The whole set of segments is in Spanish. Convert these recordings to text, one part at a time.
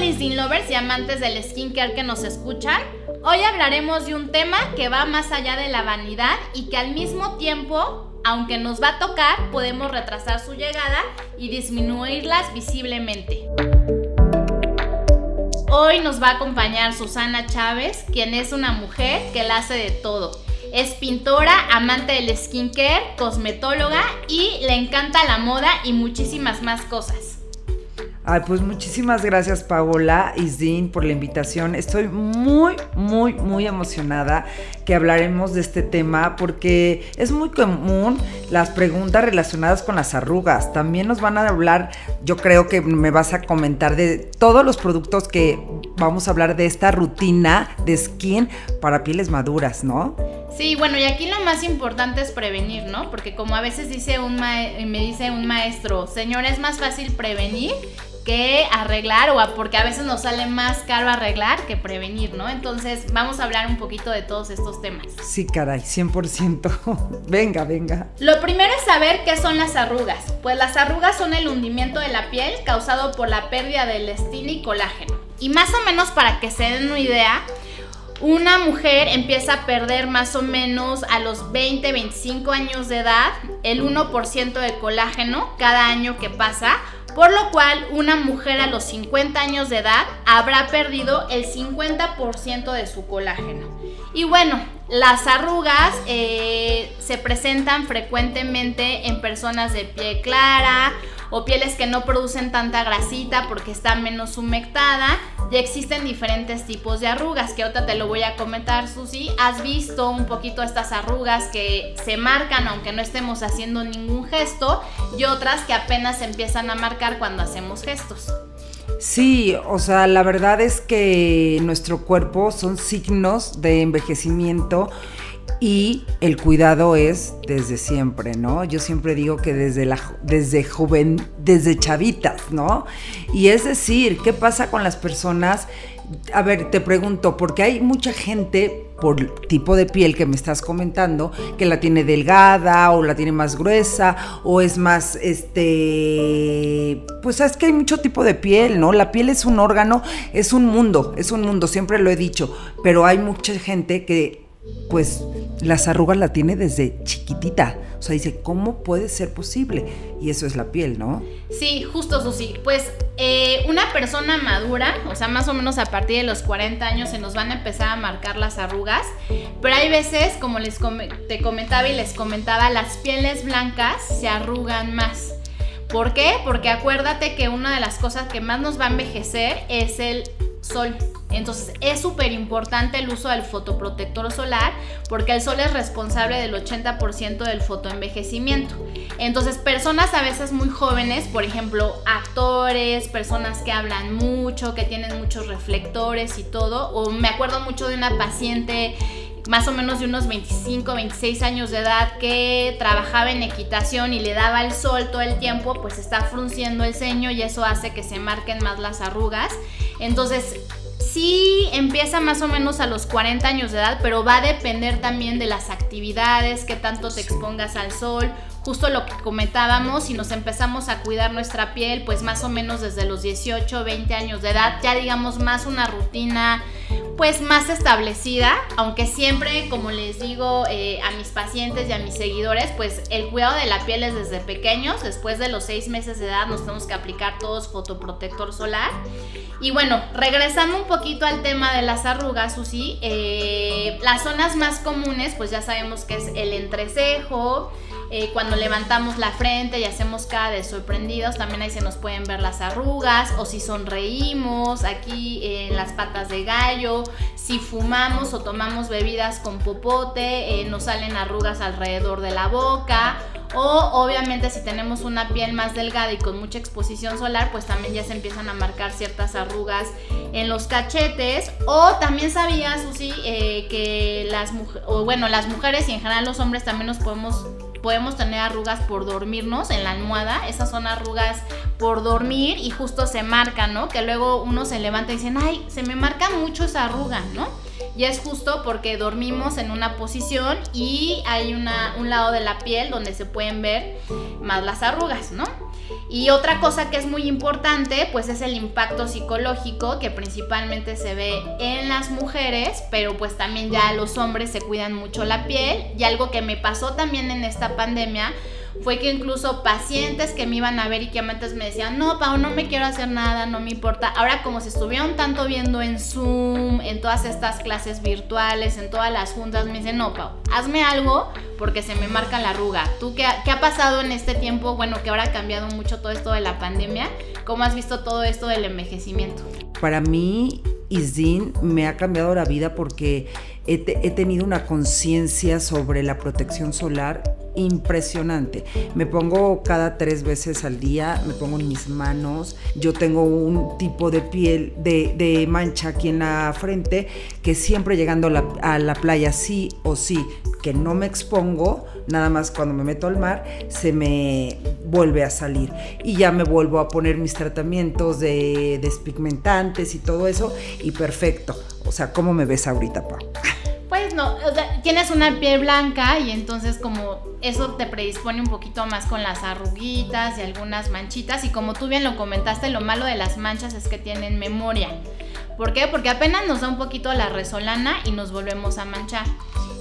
Lisdin Lovers y amantes del skincare que nos escuchan. Hoy hablaremos de un tema que va más allá de la vanidad y que al mismo tiempo, aunque nos va a tocar, podemos retrasar su llegada y disminuirlas visiblemente. Hoy nos va a acompañar Susana Chávez, quien es una mujer que la hace de todo. Es pintora, amante del skincare, cosmetóloga y le encanta la moda y muchísimas más cosas. Ay, pues muchísimas gracias Paola y Zin por la invitación. Estoy muy, muy, muy emocionada que hablaremos de este tema porque es muy común las preguntas relacionadas con las arrugas. También nos van a hablar, yo creo que me vas a comentar de todos los productos que vamos a hablar de esta rutina de skin para pieles maduras, ¿no? Sí, bueno, y aquí lo más importante es prevenir, ¿no? Porque como a veces dice un me dice un maestro, señor, es más fácil prevenir que arreglar o porque a veces nos sale más caro arreglar que prevenir, ¿no? Entonces vamos a hablar un poquito de todos estos temas. Sí, caray, 100%. venga, venga. Lo primero es saber qué son las arrugas. Pues las arrugas son el hundimiento de la piel causado por la pérdida del elastina y colágeno. Y más o menos para que se den una idea, una mujer empieza a perder más o menos a los 20, 25 años de edad el 1% de colágeno cada año que pasa por lo cual una mujer a los 50 años de edad habrá perdido el 50% de su colágeno. Y bueno, las arrugas eh, se presentan frecuentemente en personas de piel clara o pieles que no producen tanta grasita porque está menos humectada. Ya existen diferentes tipos de arrugas, que ahorita te lo voy a comentar, Susi. ¿Has visto un poquito estas arrugas que se marcan aunque no estemos haciendo ningún gesto y otras que apenas se empiezan a marcar cuando hacemos gestos? Sí, o sea, la verdad es que nuestro cuerpo son signos de envejecimiento y el cuidado es desde siempre, ¿no? Yo siempre digo que desde la desde joven, desde chavitas, ¿no? Y es decir, ¿qué pasa con las personas? A ver, te pregunto, porque hay mucha gente por tipo de piel que me estás comentando, que la tiene delgada o la tiene más gruesa o es más, este, pues es que hay mucho tipo de piel, ¿no? La piel es un órgano, es un mundo, es un mundo, siempre lo he dicho, pero hay mucha gente que pues las arrugas la tiene desde chiquitita. O sea, dice, ¿cómo puede ser posible? Y eso es la piel, ¿no? Sí, justo, Susi. Pues eh, una persona madura, o sea, más o menos a partir de los 40 años se nos van a empezar a marcar las arrugas. Pero hay veces, como les te comentaba y les comentaba, las pieles blancas se arrugan más. ¿Por qué? Porque acuérdate que una de las cosas que más nos va a envejecer es el sol. Entonces es súper importante el uso del fotoprotector solar porque el sol es responsable del 80% del fotoenvejecimiento. Entonces personas a veces muy jóvenes, por ejemplo actores, personas que hablan mucho, que tienen muchos reflectores y todo, o me acuerdo mucho de una paciente más o menos de unos 25, 26 años de edad que trabajaba en equitación y le daba el sol todo el tiempo, pues está frunciendo el ceño y eso hace que se marquen más las arrugas. Entonces, sí empieza más o menos a los 40 años de edad, pero va a depender también de las actividades, que tanto te expongas al sol. Justo lo que comentábamos, si nos empezamos a cuidar nuestra piel, pues más o menos desde los 18, 20 años de edad, ya digamos más una rutina pues más establecida, aunque siempre, como les digo eh, a mis pacientes y a mis seguidores, pues el cuidado de la piel es desde pequeños, después de los seis meses de edad nos tenemos que aplicar todos fotoprotector solar. Y bueno, regresando un poquito al tema de las arrugas, Susi, eh, las zonas más comunes, pues ya sabemos que es el entrecejo, eh, cuando levantamos la frente y hacemos cara de sorprendidos, también ahí se nos pueden ver las arrugas, o si sonreímos, aquí en las patas de gallo, si fumamos o tomamos bebidas con popote, eh, nos salen arrugas alrededor de la boca, o obviamente si tenemos una piel más delgada y con mucha exposición solar, pues también ya se empiezan a marcar ciertas arrugas en los cachetes. O también sabía, Susi, eh, que las mujeres, bueno, las mujeres y en general los hombres también nos podemos podemos tener arrugas por dormirnos en la almohada, esas son arrugas por dormir y justo se marcan, ¿no? Que luego uno se levanta y dicen, ay, se me marca mucho esa arruga, ¿no? Y es justo porque dormimos en una posición y hay una, un lado de la piel donde se pueden ver más las arrugas, ¿no? Y otra cosa que es muy importante, pues es el impacto psicológico que principalmente se ve en las mujeres, pero pues también ya los hombres se cuidan mucho la piel. Y algo que me pasó también en esta pandemia fue que incluso pacientes que me iban a ver y que antes me decían, no, Pau, no me quiero hacer nada, no me importa. Ahora como se estuvieron tanto viendo en Zoom, en todas estas clases virtuales, en todas las juntas, me dicen, no, Pau, hazme algo porque se me marca la arruga. ¿Tú qué, qué ha pasado en este tiempo? Bueno, que ahora ha cambiado mucho todo esto de la pandemia. ¿Cómo has visto todo esto del envejecimiento? Para mí, Isdin me ha cambiado la vida porque he, tenido una conciencia sobre la protección solar impresionante. Me pongo cada tres veces al día, me pongo en mis manos. Yo tengo un tipo de piel, de, mancha aquí en la frente, que siempre llegando a la, playa, sí o sí, que no me expongo, nada más cuando me meto al mar, se me vuelve a salir. Y ya me vuelvo a poner mis tratamientos de despigmentantes y todo eso, y perfecto. O sea, ¿cómo me ves ahorita, Pau? Pues no, tienes una piel blanca y entonces como eso te predispone un poquito más con las arruguitas y algunas manchitas y como tú bien lo comentaste, lo malo de las manchas es que tienen memoria. ¿Por qué? Porque apenas nos da un poquito la resolana y nos volvemos a manchar.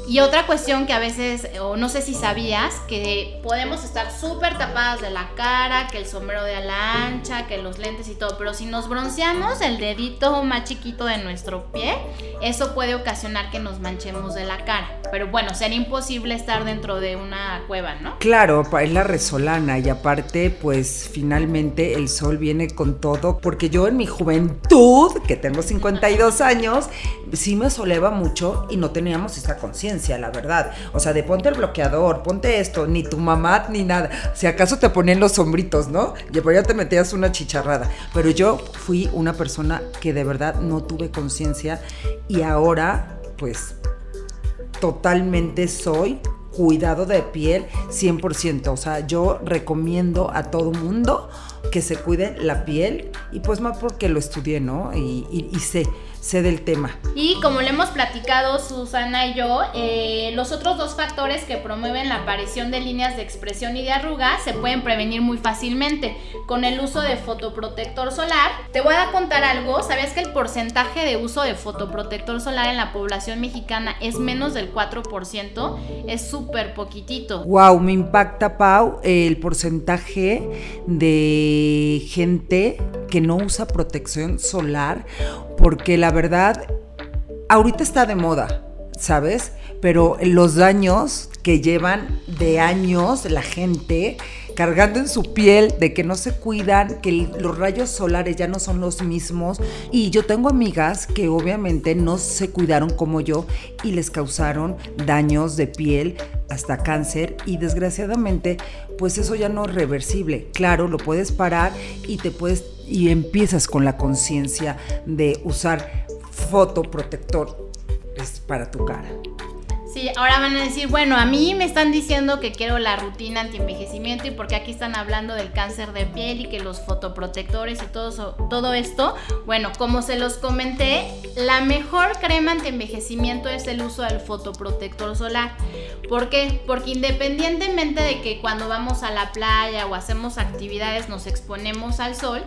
Y otra cuestión que a veces, o no sé si sabías, que podemos estar súper tapadas de la cara, que el sombrero de ala ancha, que los lentes y todo, pero si nos bronceamos el dedito más chiquito de nuestro pie, eso puede ocasionar que nos manchemos de la cara. Pero bueno, sería imposible estar dentro de una cueva, ¿no? Claro, es la resolana y aparte, pues finalmente el sol viene con todo, porque yo en mi juventud, que tengo 52 años, sí me soleaba mucho y no teníamos esa conciencia la verdad. O sea, de ponte el bloqueador, ponte esto, ni tu mamá ni nada. Si acaso te ponían los sombritos, ¿no? Y pues ya te metías una chicharrada. Pero yo fui una persona que de verdad no tuve conciencia y ahora, pues, totalmente soy cuidado de piel 100%. O sea, yo recomiendo a todo mundo que se cuide la piel y pues más porque lo estudié, ¿no? y sé sé del tema. Y como le hemos platicado Susana y yo, eh, los otros dos factores que promueven la aparición de líneas de expresión y de arrugas se pueden prevenir muy fácilmente con el uso de fotoprotector solar. Te voy a contar algo, ¿sabías que el porcentaje de uso de fotoprotector solar en la población mexicana es menos del 4%? Es súper poquitito. Wow, me impacta, Pau, el porcentaje de gente que no usa protección solar porque la verdad, ahorita está de moda, ¿sabes? Pero los daños que llevan de años la gente cargando en su piel de que no se cuidan, que los rayos solares ya no son los mismos. Y yo tengo amigas que obviamente no se cuidaron como yo y les causaron daños de piel hasta cáncer y desgraciadamente pues eso ya no es reversible. Claro, lo puedes parar y te puedes y empiezas con la conciencia de usar fotoprotector para tu cara. Sí, ahora van a decir, bueno, a mí me están diciendo que quiero la rutina anti-envejecimiento y porque aquí están hablando del cáncer de piel y que los fotoprotectores y todo, todo esto. Bueno, como se los comenté, la mejor crema anti-envejecimiento es el uso del fotoprotector solar. ¿Por qué? Porque independientemente de que cuando vamos a la playa o hacemos actividades nos exponemos al sol,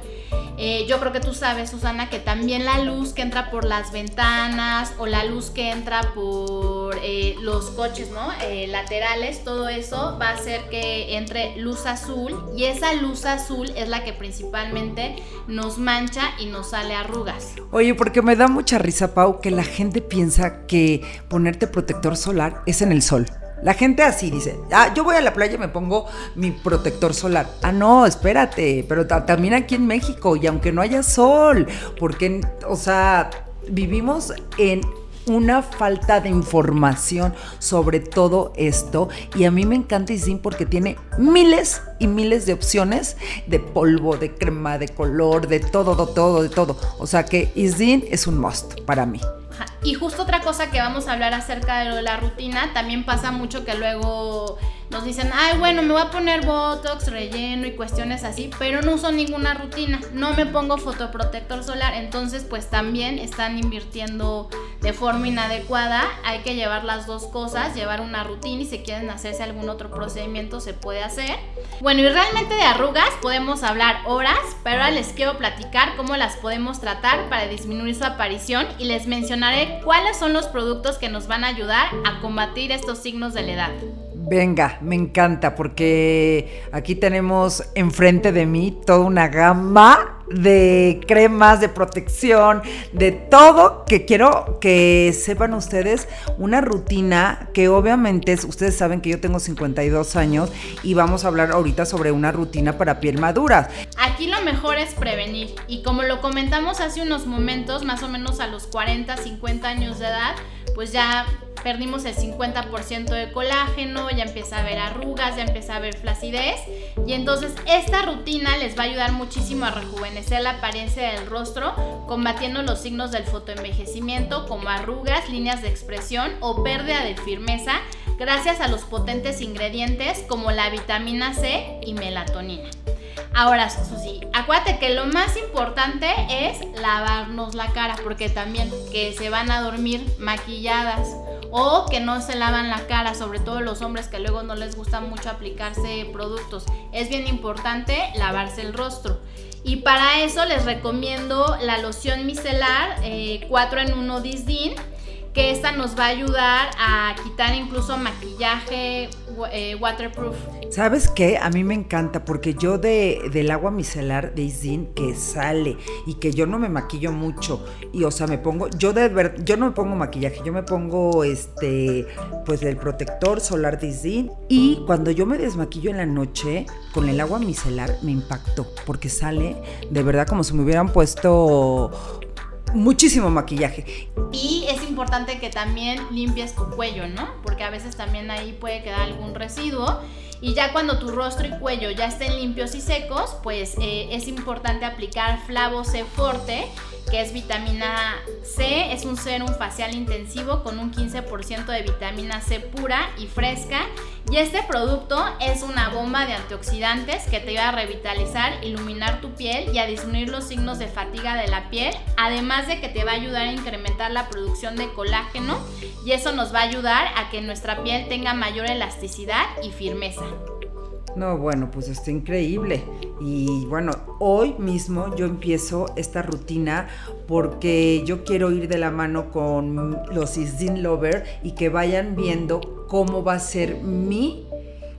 eh, yo creo que tú sabes, Susana, que también la luz que entra por las ventanas o la luz que entra por eh, los coches, ¿no? Eh, laterales, todo eso va a hacer que entre luz azul y esa luz azul es la que principalmente nos mancha y nos sale arrugas. Oye, porque me da mucha risa, Pau, que la gente piensa que ponerte protector solar es en el sol. La gente así dice, ah, yo voy a la playa y me pongo mi protector solar. Ah, no, espérate, pero también aquí en México y aunque no haya sol, porque, o sea, vivimos en una falta de información sobre todo esto y a mí me encanta Isin porque tiene miles y miles de opciones de polvo, de crema, de color, de todo, de todo, de todo. O sea que Isin es un must para mí. Y justo otra cosa que vamos a hablar acerca de la rutina, también pasa mucho que luego nos dicen, ay, bueno, me voy a poner Botox, relleno y cuestiones así, pero no uso ninguna rutina, no me pongo fotoprotector solar, entonces pues también están invirtiendo de forma inadecuada, hay que llevar las dos cosas, llevar una rutina y si quieren hacerse algún otro procedimiento se puede hacer. Bueno, y realmente de arrugas podemos hablar horas, pero ahora les quiero platicar cómo las podemos tratar para disminuir su aparición y les mencionaré cuáles son los productos que nos van a ayudar a combatir estos signos de la edad. Venga, me encanta porque aquí tenemos enfrente de mí toda una gama de cremas, de protección, de todo que quiero que sepan ustedes una rutina que obviamente ustedes saben que yo tengo 52 años y vamos a hablar ahorita sobre una rutina para piel madura. Aquí lo mejor es prevenir y como lo comentamos hace unos momentos, más o menos a los 40, 50 años de edad, pues ya perdimos el 50% de colágeno, ya empieza a haber arrugas, ya empieza a haber flacidez. Y entonces esta rutina les va a ayudar muchísimo a rejuvenecer la apariencia del rostro, combatiendo los signos del fotoenvejecimiento como arrugas, líneas de expresión o pérdida de firmeza, gracias a los potentes ingredientes como la vitamina C y melatonina. Ahora, Susi, acuérdate que lo más importante es lavarnos la cara, porque también que se van a dormir maquilladas o que no se lavan la cara, sobre todo los hombres que luego no les gusta mucho aplicarse productos. Es bien importante lavarse el rostro. Y para eso les recomiendo la loción micelar 4 eh, en 1 Disdin que esta nos va a ayudar a quitar incluso maquillaje eh, waterproof. ¿Sabes qué? A mí me encanta porque yo de, del agua micelar de Isdin que sale y que yo no me maquillo mucho y o sea, me pongo yo de ver, yo no me pongo maquillaje, yo me pongo este pues el protector solar de Isdin y cuando yo me desmaquillo en la noche con el agua micelar me impactó porque sale de verdad como si me hubieran puesto muchísimo maquillaje. Y es importante que también limpies tu cuello, ¿no? Porque a veces también ahí puede quedar algún residuo. Y ya cuando tu rostro y cuello ya estén limpios y secos, pues eh, es importante aplicar Flavo C Forte, que es vitamina C, es un serum facial intensivo con un 15% de vitamina C pura y fresca. Y este producto es una bomba de antioxidantes que te va a revitalizar, iluminar tu piel y a disminuir los signos de fatiga de la piel, además de que te va a ayudar a incrementar la producción de colágeno y eso nos va a ayudar a que nuestra piel tenga mayor elasticidad y firmeza. No, bueno, pues está increíble. Y bueno, hoy mismo yo empiezo esta rutina porque yo quiero ir de la mano con los Isdin Lover y que vayan viendo cómo va a ser mi,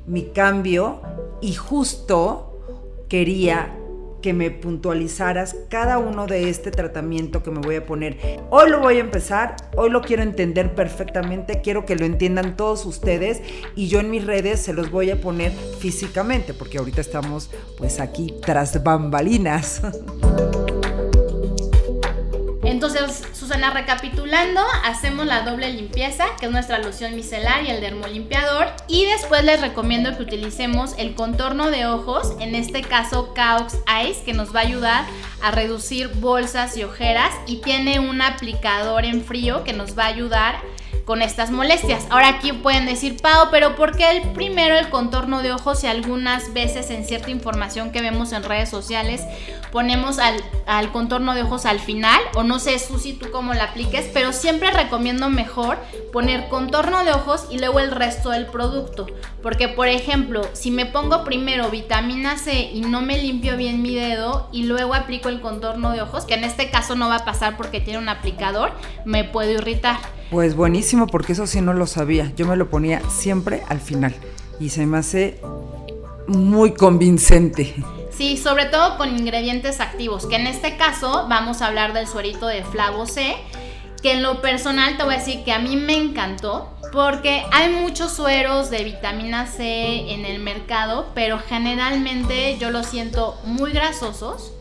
mi cambio. Y justo quería que me puntualizaras cada uno de este tratamiento que me voy a poner. Hoy lo voy a empezar, hoy lo quiero entender perfectamente, quiero que lo entiendan todos ustedes y yo en mis redes se los voy a poner físicamente, porque ahorita estamos pues aquí tras bambalinas. Entonces, Susana, recapitulando, hacemos la doble limpieza, que es nuestra loción micelar y el dermolimpiador. Y después les recomiendo que utilicemos el contorno de ojos, en este caso Caux Ice, que nos va a ayudar a reducir bolsas y ojeras. Y tiene un aplicador en frío que nos va a ayudar con estas molestias. Ahora aquí pueden decir, Pau, pero ¿por qué el primero el contorno de ojos y algunas veces en cierta información que vemos en redes sociales ponemos al, al contorno de ojos al final? O no sé, Susi, tú cómo la apliques, pero siempre recomiendo mejor poner contorno de ojos y luego el resto del producto. Porque, por ejemplo, si me pongo primero vitamina C y no me limpio bien mi dedo y luego aplico el contorno de ojos, que en este caso no va a pasar porque tiene un aplicador, me puedo irritar. Pues buenísimo, porque eso sí no lo sabía. Yo me lo ponía siempre al final y se me hace muy convincente. Sí, sobre todo con ingredientes activos, que en este caso vamos a hablar del suerito de Flavo C, que en lo personal te voy a decir que a mí me encantó, porque hay muchos sueros de vitamina C en el mercado, pero generalmente yo los siento muy grasosos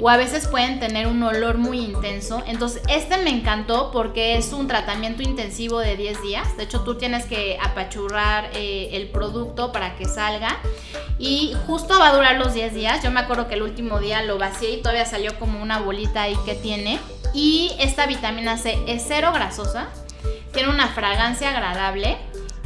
o a veces pueden tener un olor muy intenso. Entonces, este me encantó porque es un tratamiento intensivo de 10 días. De hecho, tú tienes que apachurrar eh, el producto para que salga. Y justo va a durar los 10 días. Yo me acuerdo que el último día lo vacié y todavía salió como una bolita ahí que tiene. Y esta vitamina C es cero grasosa. Tiene una fragancia agradable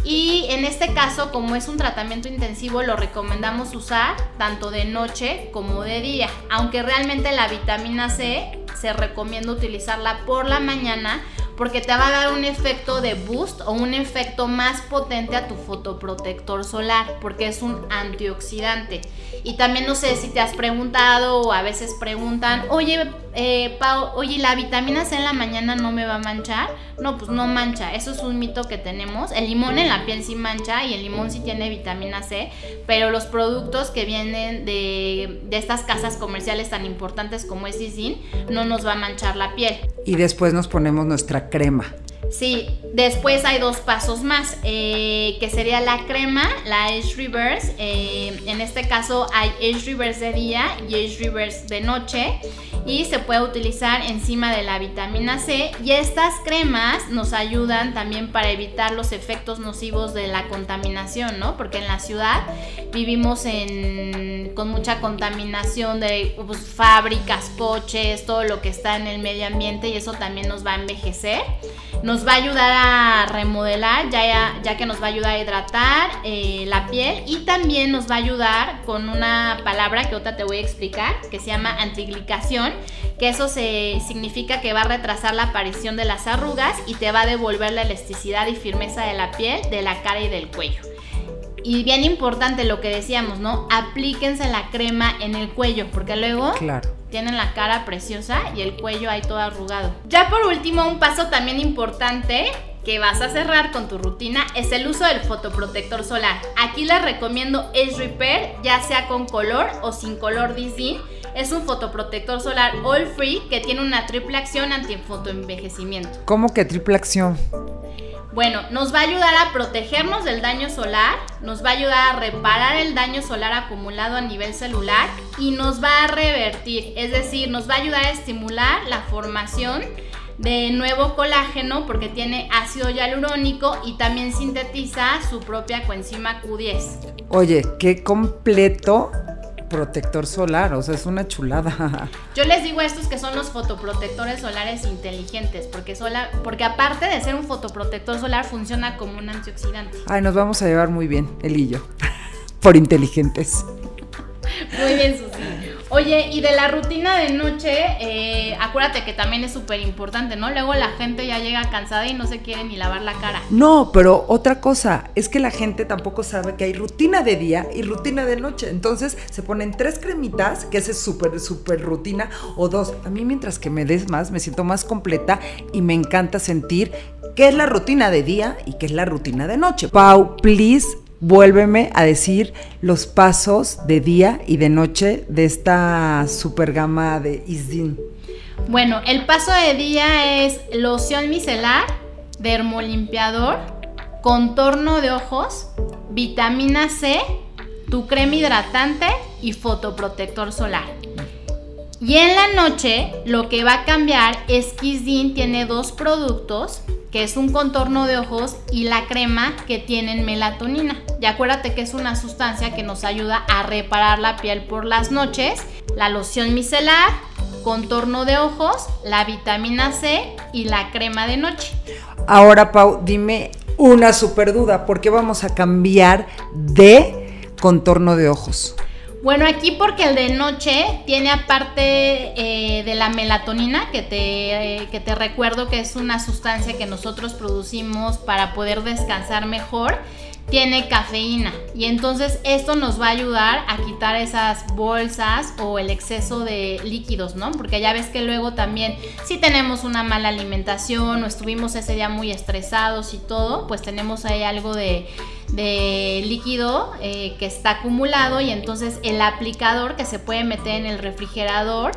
Y en este caso, como es un tratamiento intensivo, lo recomendamos usar tanto de noche como de día. Aunque realmente la vitamina C se recomienda utilizarla por la mañana porque te va a dar un efecto de boost o un efecto más potente a tu fotoprotector solar, porque es un antioxidante. Y también no sé si te has preguntado o a veces preguntan, oye, eh, Pau, oye, ¿la vitamina C en la mañana no me va a manchar? No, pues no mancha, eso es un mito que tenemos. El limón en la piel sí mancha y el limón sí tiene vitamina C, pero los productos que vienen de, estas casas comerciales tan importantes como es Isin no nos va a manchar la piel. Y después nos ponemos nuestra crema. Sí, después hay dos pasos más, eh, que sería la crema, la Age Reverse. Eh, en este caso hay Age Reverse de día y Age Reverse de noche y se puede utilizar encima de la vitamina C. Y estas cremas nos ayudan también para evitar los efectos nocivos de la contaminación, ¿no? Porque en la ciudad vivimos con mucha contaminación de pues, fábricas, coches, todo lo que está en el medio ambiente y eso también nos va a envejecer nos va a ayudar a remodelar, ya, ya que nos va a ayudar a hidratar eh, la piel y también nos va a ayudar con una palabra que otra te voy a explicar, que se llama antiglicación, que eso se, significa que va a retrasar la aparición de las arrugas y te va a devolver la elasticidad y firmeza de la piel, de la cara y del cuello. Y bien importante lo que decíamos, ¿no? Aplíquense la crema en el cuello, porque luego claro tienen la cara preciosa y el cuello ahí todo arrugado. Ya por último, un paso también importante que vas a cerrar con tu rutina es el uso del fotoprotector solar. Aquí les recomiendo Age Repair, ya sea con color o sin color DC. Es un fotoprotector solar all free que tiene una triple acción anti-fotoenvejecimiento. ¿Cómo que triple acción? Bueno, nos va a ayudar a protegernos del daño solar, nos va a ayudar a reparar el daño solar acumulado a nivel celular y nos va a revertir, es decir, nos va a ayudar a estimular la formación de nuevo colágeno porque tiene ácido hialurónico y también sintetiza su propia coenzima Q10. Oye, qué completo protector solar, o sea, es una chulada. Yo les digo estos que son los fotoprotectores solares inteligentes, porque, sola, porque aparte de ser un fotoprotector solar, funciona como un antioxidante. Ay, nos vamos a llevar muy bien, él y yo, por inteligentes. Muy bien, Susi. Oye, y de la rutina de noche, eh, acuérdate que también es súper importante, ¿no? Luego la gente ya llega cansada y no se quiere ni lavar la cara. No, pero otra cosa, es que la gente tampoco sabe que hay rutina de día y rutina de noche. Entonces se ponen tres cremitas, que es súper, súper rutina, o dos. A mí mientras que me des más, me siento más completa y me encanta sentir qué es la rutina de día y qué es la rutina de noche. Pau, please vuélveme a decir los pasos de día y de noche de esta super gama de Isdin. Bueno, el paso de día es loción micelar, dermolimpiador, contorno de ojos, vitamina C, tu crema hidratante y fotoprotector solar. Y en la noche lo que va a cambiar es que Isdin tiene dos productos que es un contorno de ojos, y la crema que tienen melatonina. Y acuérdate que es una sustancia que nos ayuda a reparar la piel por las noches, la loción micelar, contorno de ojos, la vitamina C y la crema de noche. Ahora, Pau, dime una super duda, ¿por qué vamos a cambiar de contorno de ojos? Bueno, aquí porque el de noche tiene aparte eh, de la melatonina, que te, eh, que te recuerdo que es una sustancia que nosotros producimos para poder descansar mejor, tiene cafeína. Y entonces esto nos va a ayudar a quitar esas bolsas o el exceso de líquidos, ¿no? Porque ya ves que luego también si tenemos una mala alimentación o estuvimos ese día muy estresados y todo, pues tenemos ahí algo de de líquido eh, que está acumulado y entonces el aplicador que se puede meter en el refrigerador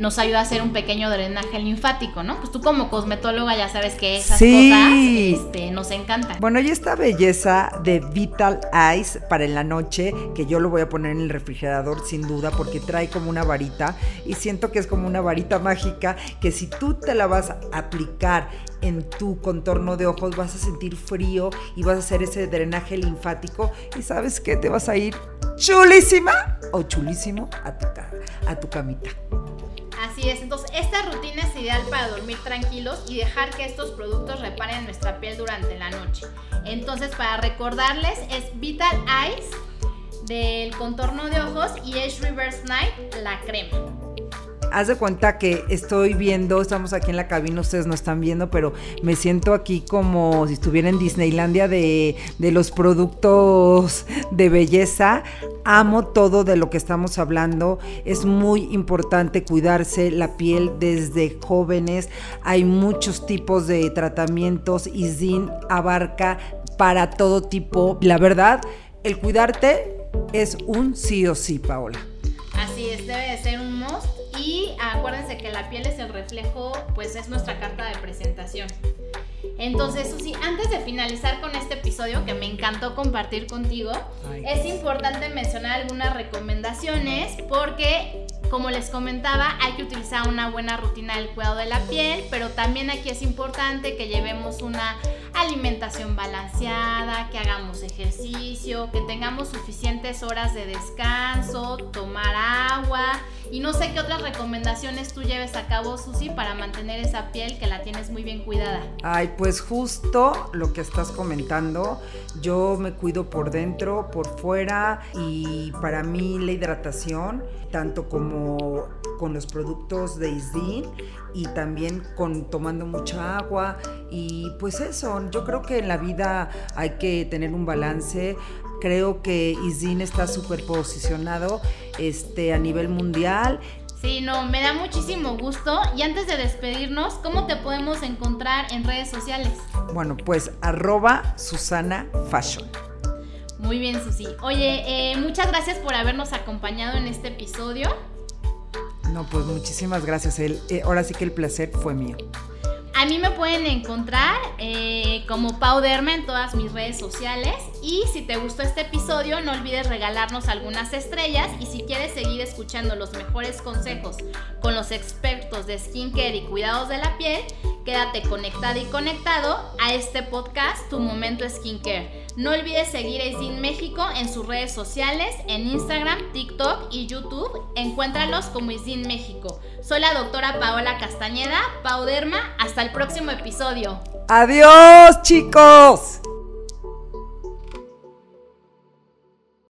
nos ayuda a hacer un pequeño drenaje linfático, ¿no? Pues tú como cosmetóloga ya sabes que esas cosas este, nos encantan. Bueno, y esta belleza de Vital Ice para en la noche, que yo lo voy a poner en el refrigerador sin duda, porque trae como una varita y siento que es como una varita mágica que si tú te la vas a aplicar en tu contorno de ojos vas a sentir frío y vas a hacer ese drenaje linfático y sabes que te vas a ir chulísima o chulísimo a tu, a tu camita. Entonces esta rutina es ideal para dormir tranquilos y dejar que estos productos reparen nuestra piel durante la noche. Entonces, para recordarles, es Vital Eyes del contorno de ojos y es Reverse Night, la crema haz de cuenta que estoy viendo, estamos aquí en la cabina, ustedes no están viendo, pero me siento aquí como si estuviera en Disneylandia de, de los productos de belleza. Amo todo de lo que estamos hablando. Es muy importante cuidarse la piel desde jóvenes. Hay muchos tipos de tratamientos y ZIN abarca para todo tipo. La verdad, el cuidarte es un sí o sí, Paola. Así es, debe de ser un must y acuérdense que la piel es el reflejo, pues es nuestra carta de presentación. Entonces, Susi, antes de finalizar con este episodio que me encantó compartir contigo, es importante mencionar algunas recomendaciones porque, como les comentaba, hay que utilizar una buena rutina del cuidado de la piel, pero también aquí es importante que llevemos una alimentación balanceada, que hagamos ejercicio, que tengamos suficientes horas de descanso, tomar agua y no sé qué otras recomendaciones tú lleves a cabo, Susi, para mantener esa piel que la tienes muy bien cuidada. Ay, pues justo lo que estás comentando, yo me cuido por dentro, por fuera y para mí la hidratación, tanto como con los productos de Isdin y también con tomando mucha agua y pues eso, yo creo que en la vida hay que tener un balance. Creo que Isdin está súper posicionado este, a nivel mundial. Sí, no, me da muchísimo gusto. Y antes de despedirnos, ¿cómo te podemos encontrar en redes sociales? Bueno, pues arroba Susana Fashion. Muy bien, Susi. Oye, eh, muchas gracias por habernos acompañado en este episodio. No, pues muchísimas gracias. El, eh, ahora sí que el placer fue mío. A mí me pueden encontrar eh, como Pau Derma en todas mis redes sociales. Y si te gustó este episodio, no olvides regalarnos algunas estrellas. Y si quieres seguir escuchando los mejores consejos con los expertos de skincare y cuidados de la piel, quédate conectada y conectado a este podcast, Tu Momento Skincare. No olvides seguir a Isin México en sus redes sociales, en Instagram, TikTok y YouTube. Encuéntralos como Isin México. Soy la doctora Paola Castañeda, Pauderma. Hasta el próximo episodio. Adiós, chicos.